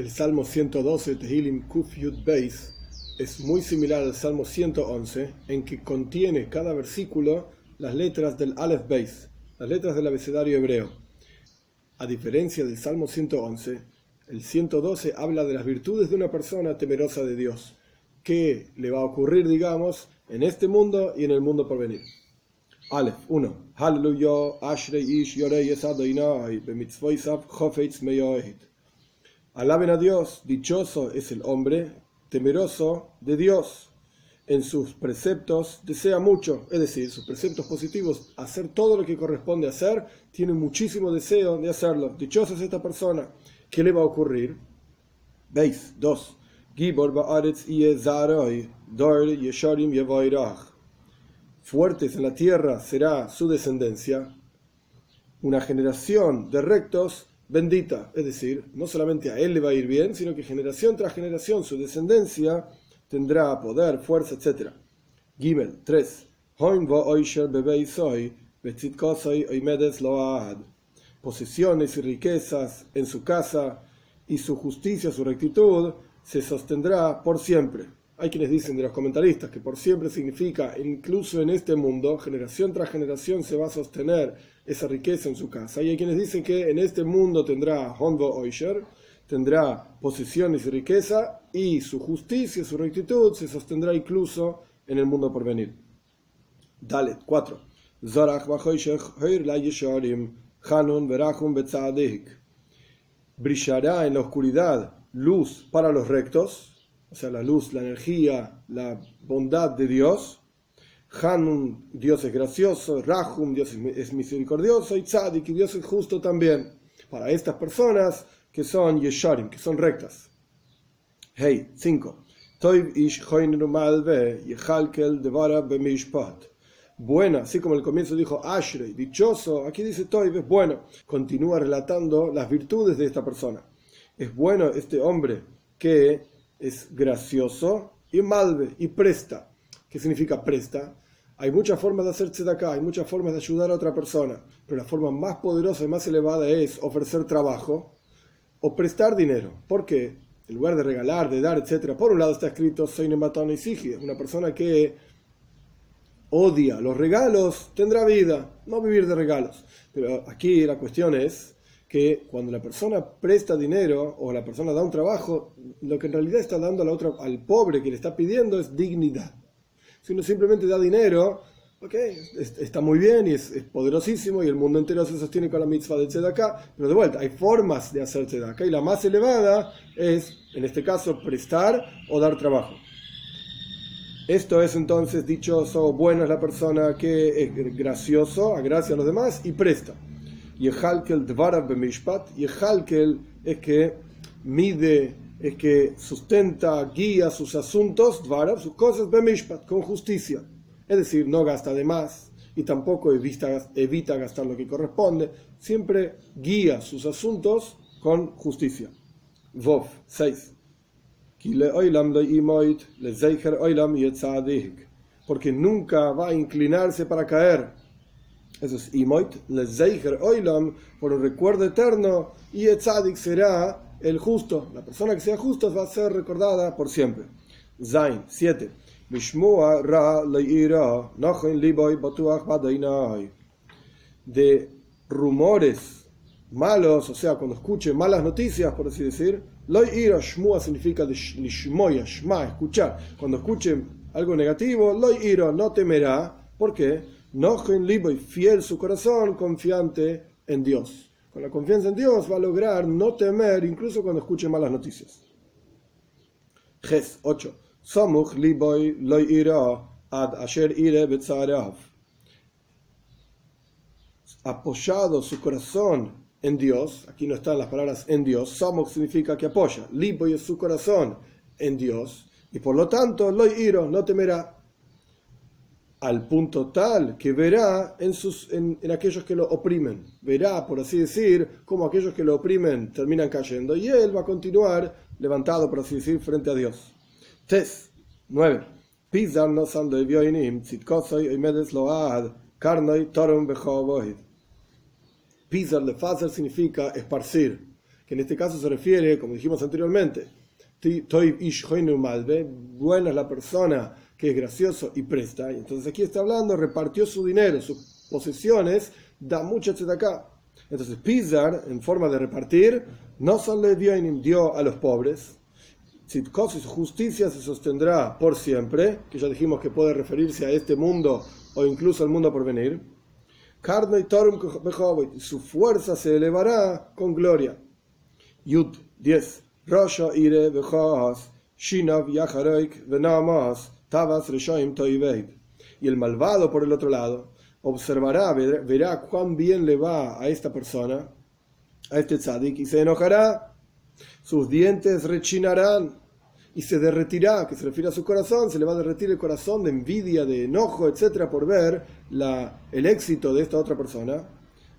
El Salmo 112, Tehilim Kuf Yud Beis, es muy similar al Salmo 111, en que contiene cada versículo las letras del Aleph Beis, las letras del abecedario hebreo. A diferencia del Salmo 111, el 112 habla de las virtudes de una persona temerosa de Dios, que le va a ocurrir, digamos, en este mundo y en el mundo por venir. Aleph 1. Hallelujah, Ashrei Ish Yorei Alaben a Dios, dichoso es el hombre, temeroso de Dios. En sus preceptos desea mucho, es decir, sus preceptos positivos, hacer todo lo que corresponde hacer, tiene muchísimo deseo de hacerlo. Dichoso es esta persona. ¿Qué le va a ocurrir? Veis, 2. Fuertes en la tierra será su descendencia, una generación de rectos bendita, es decir, no solamente a él le va a ir bien, sino que generación tras generación su descendencia tendrá poder, fuerza, etc. Gimel 3. Posesiones y riquezas en su casa y su justicia, su rectitud, se sostendrá por siempre. Hay quienes dicen de los comentaristas que por siempre significa, incluso en este mundo, generación tras generación se va a sostener esa riqueza en su casa. Y hay quienes dicen que en este mundo tendrá Honvo Oisher, tendrá posesiones y riqueza, y su justicia, su rectitud se sostendrá incluso en el mundo por venir. Dale, 4. Brillará en la oscuridad luz para los rectos o sea, la luz, la energía, la bondad de Dios. Hanun, Dios es gracioso, Rahum, Dios es misericordioso, y Tzadik, Dios es justo también. Para estas personas que son Yesharim, que son rectas. Hey, 5. Buena, así como el comienzo dijo Ashrei, dichoso, aquí dice Toiv, es bueno. Continúa relatando las virtudes de esta persona. Es bueno este hombre que es gracioso y malve y presta. ¿Qué significa presta? Hay muchas formas de hacerse de acá, hay muchas formas de ayudar a otra persona, pero la forma más poderosa y más elevada es ofrecer trabajo o prestar dinero. ¿Por qué? En lugar de regalar, de dar, etc. Por un lado está escrito soy nematón y una persona que odia los regalos tendrá vida, no vivir de regalos. Pero aquí la cuestión es que cuando la persona presta dinero o la persona da un trabajo, lo que en realidad está dando a la otra, al pobre que le está pidiendo es dignidad. Si uno simplemente da dinero, ok, está muy bien y es, poderosísimo y el mundo entero se sostiene con la mitzvah de acá pero de vuelta, hay formas de hacer acá y la más elevada es, en este caso, prestar o dar trabajo. Esto es entonces dichoso, bueno es la persona que es gracioso, agracia a los demás y presta. Yehalkel Dvarav Bemishpat. Yehalkel es que mide, es que sustenta, guía sus asuntos, Dvarav, sus cosas Bemishpat, con justicia. Es decir, no gasta de más y tampoco evita, evita gastar lo que corresponde. Siempre guía sus asuntos con justicia. Vov 6. Porque nunca va a inclinarse para caer eso es Imoit, Zeiger Oilam, por un recuerdo eterno, y Etzadik será el justo. La persona que sea justo va a ser recordada por siempre. Zain 7. Ra Liboy De rumores malos, o sea, cuando escuche malas noticias, por así decir, Loy Ira Shmua significa de Shmoya, Shma, escuchar. Cuando escuche algo negativo, Loy Ira no temerá. ¿Por qué? Nojen libo y fiel su corazón, confiante en Dios. Con la confianza en Dios va a lograr no temer incluso cuando escuche malas noticias. Ges 8. Somuch liboy loy ad asher ire Apoyado su corazón en Dios, aquí no están las palabras en Dios, Somuch significa que apoya, liboy es su corazón en Dios, y por lo tanto loy iro no temerá al punto tal que verá en, sus, en, aquellos que lo oprimen. Verá, por así decir, cómo aquellos que lo oprimen terminan cayendo y él va a continuar levantado, por así decir, frente a Dios. Tes 9. Pisar no Pisar de fazer significa esparcir. que en este caso se refiere, como dijimos anteriormente, buena es la persona que es gracioso y presta. Y entonces aquí está hablando, repartió su dinero, sus posesiones, da mucho acá. Entonces Pizar, en forma de repartir, no solo dio, dio a los pobres, su justicia se sostendrá por siempre, que ya dijimos que puede referirse a este mundo o incluso al mundo por venir. y su fuerza se elevará con gloria. Yud 10. Rasha ire shinav yacharoik venamas tabas reshoim Y el malvado, por el otro lado, observará, verá, cuán bien le va a esta persona, a este tzadik, y se enojará, sus dientes rechinarán y se derretirá, que se refiere a su corazón, se le va a derretir el corazón de envidia, de enojo, etcétera, por ver la, el éxito de esta otra persona.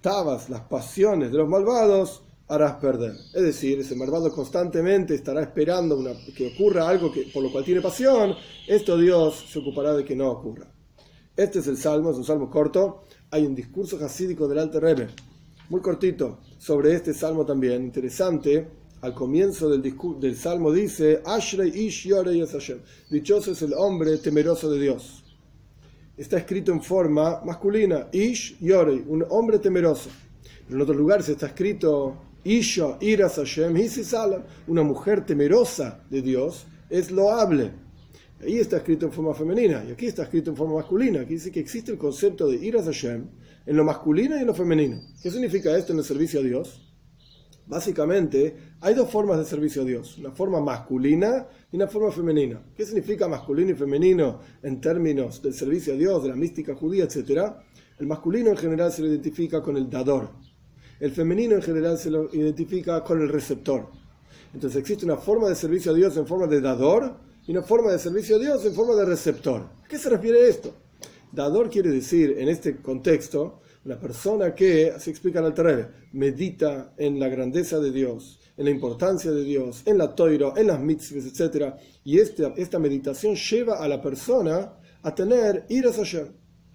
Tabas, las pasiones de los malvados, harás perder. Es decir, ese malvado constantemente estará esperando que ocurra algo que, por lo cual tiene pasión, esto Dios se ocupará de que no ocurra. Este es el salmo, es un salmo corto. Hay un discurso hasídico del Alter Rebbe, muy cortito, sobre este salmo también, interesante. Al comienzo del, salmo dice, Ashrei ish yorei. Dichoso es el hombre temeroso de Dios. Está escrito en forma masculina, ish yorei, un hombre temeroso. En otros lugares está escrito Isha iras Hashem, una mujer temerosa de Dios, es loable. Ahí está escrito en forma femenina y aquí está escrito en forma masculina. Aquí dice que existe el concepto de iras Hashem en lo masculino y en lo femenino. ¿Qué significa esto en el servicio a Dios? Básicamente, hay dos formas de servicio a Dios, una forma masculina y una forma femenina. ¿Qué significa masculino y femenino en términos del servicio a Dios, de la mística judía, etcétera? El masculino en general se lo identifica con el dador, el femenino en general se lo identifica con el receptor. Entonces existe una forma de servicio a Dios en forma de dador y una forma de servicio a Dios en forma de receptor. ¿A qué se refiere esto? Dador quiere decir, en este contexto, una persona que, así explica el Terrebe, medita en la grandeza de Dios, en la importancia de Dios, en la toiro, en las mitzvahs, etc. Y esta, esta meditación lleva a la persona a tener iras Hashem,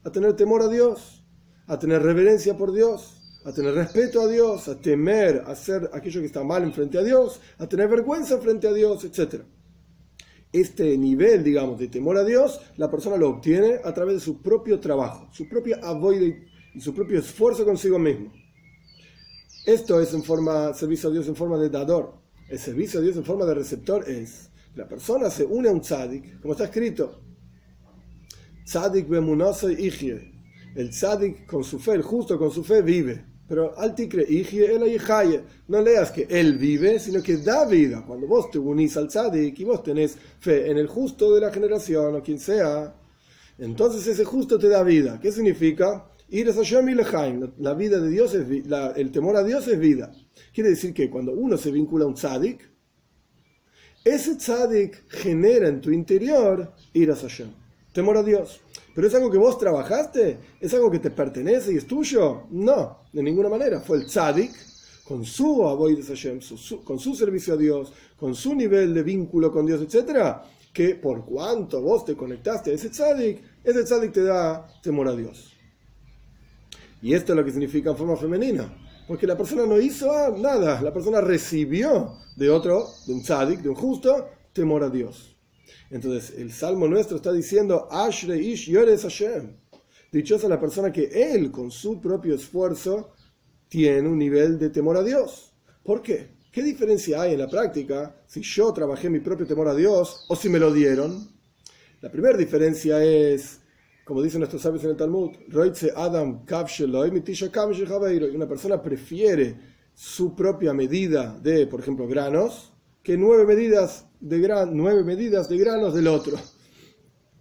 a tener temor a Dios, a tener reverencia por Dios a tener respeto a Dios, a temer hacer aquello que está mal en frente a Dios, a tener vergüenza frente a Dios, etc. Este nivel, digamos, de temor a Dios, la persona lo obtiene a través de su propio trabajo, su propia avoide y su propio esfuerzo consigo mismo. Esto es en forma, servicio a Dios en forma de dador. El servicio a Dios en forma de receptor es, la persona se une a un tzadik, como está escrito, tzadik bemunosa y el tzadik con su fe, el justo con su fe vive. Pero no leas que él vive, sino que da vida. Cuando vos te unís al tzadik y vos tenés fe en el justo de la generación o quien sea, entonces ese justo te da vida. ¿Qué significa? Ir a La vida de Dios es el temor a Dios es vida. Quiere decir que cuando uno se vincula a un tzadik, ese tzadik genera en tu interior ir a temor a Dios. ¿Pero es algo que vos trabajaste? ¿Es algo que te pertenece y es tuyo? No, de ninguna manera. Fue el tzadik, con su avoid Hashem, con su servicio a Dios, con su nivel de vínculo con Dios, etc., que por cuanto vos te conectaste a ese tzadik, ese tzadik te da temor a Dios. Y esto es lo que significa en forma femenina. Porque la persona no hizo nada, la persona recibió de otro, de un tzadik, de un justo, temor a Dios. Entonces, el salmo nuestro está diciendo, Ashre ish yores Hashem. Dichosa la persona que él, con su propio esfuerzo, tiene un nivel de temor a Dios. ¿Por qué? ¿Qué diferencia hay en la práctica si yo trabajé mi propio temor a Dios o si me lo dieron? La primera diferencia es, como dicen nuestros sabios en el Talmud, Adam una persona prefiere su propia medida de, por ejemplo, granos, que nueve medidas de gran, nueve medidas de granos del otro.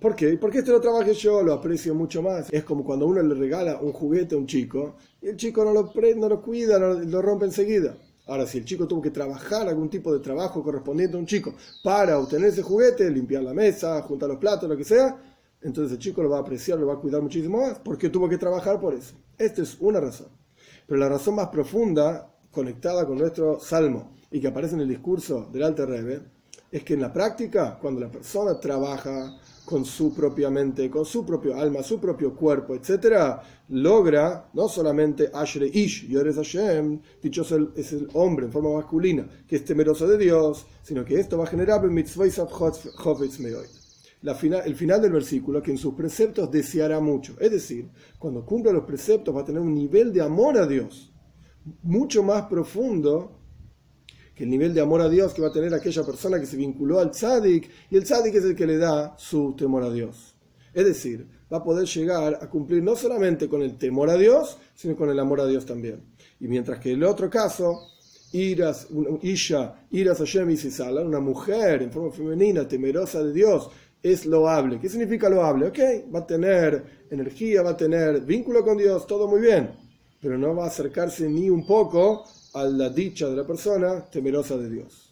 ¿Por qué? Porque este lo trabajé yo, lo aprecio mucho más. Es como cuando uno le regala un juguete a un chico y el chico no lo, no lo cuida, lo rompe enseguida. Ahora, si el chico tuvo que trabajar algún tipo de trabajo correspondiente a un chico para obtener ese juguete, limpiar la mesa, juntar los platos, lo que sea, entonces el chico lo va a apreciar, lo va a cuidar muchísimo más, porque tuvo que trabajar por eso. Esta es una razón. Pero la razón más profunda, conectada con nuestro salmo, y que aparece en el discurso del Alter Rebbe, es que en la práctica, cuando la persona trabaja con su propia mente, con su propio alma, su propio cuerpo, etc., logra no solamente Ashre Ish, Yores Hashem, dichoso es el hombre en forma masculina, que es temeroso de Dios, sino que esto va a generar la final, el final del versículo, que en sus preceptos deseará mucho. Es decir, cuando cumpla los preceptos va a tener un nivel de amor a Dios mucho más profundo que el nivel de amor a Dios que va a tener aquella persona que se vinculó al tzadik, y el tzadik es el que le da su temor a Dios. Es decir, va a poder llegar a cumplir no solamente con el temor a Dios, sino con el amor a Dios también. Y mientras que el otro caso, Iras, Isha, Iras Hashem y Sisala, una mujer en forma femenina, temerosa de Dios, es loable. ¿Qué significa loable? Ok, va a tener energía, va a tener vínculo con Dios, todo muy bien, pero no va a acercarse ni un poco a la dicha de la persona temerosa de Dios.